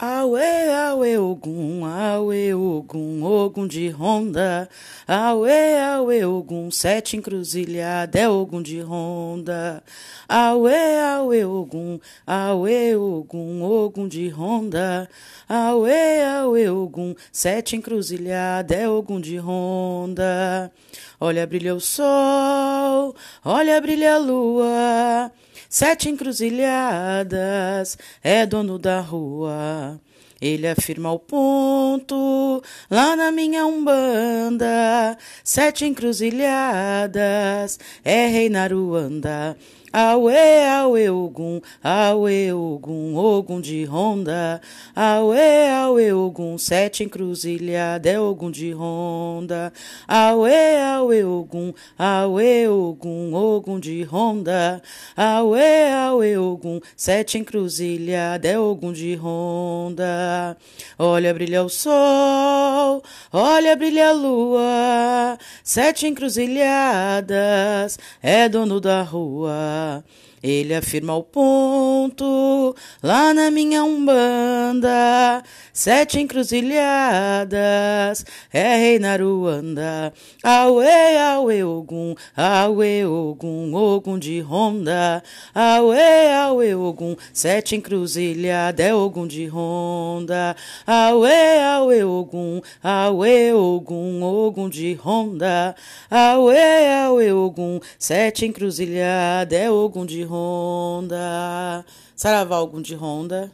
Aue, aue, ogum, aue, ogum, ogum de ronda. Aue, aue, ogum, sete encruzilhada, é ogum de ronda. Aue, aue, ogum, aue, ogum, ogum de ronda. Aue, aue, ogum, sete encruzilhada, é ogum de ronda. Olha, brilha o sol, olha, brilha a lua. Sete encruzilhadas, é dono da rua. Ele afirma o ponto lá na minha umbanda. Sete encruzilhadas, é rei Naruanda. Aue, aue, ogum, aue, ogum, ogum de ronda. Aue, aue, ogum, sete encruzilhada, é ogum de ronda. Aue, aue, ogum, aue, ogum, ogum de ronda. Aue, aue, ogum, sete encruzilhada, é ogum de ronda. Olha, brilha o sol, olha, brilha a lua. Sete encruzilhadas, é dono da rua. Ele afirma o ponto lá na minha umbanda. Sete encruzilhadas é rei Naruanda. Aue, aue, ogum, aue, ogum, ogum de ronda. Aue, aue, ogum, sete encruzilhadas é ogum de ronda. Aue, aue, ogum, aue, ogum, ogum de ronda. Aue, aue, ogum, sete encruzilhadas é ogum de ronda. Saravá, ogum de ronda.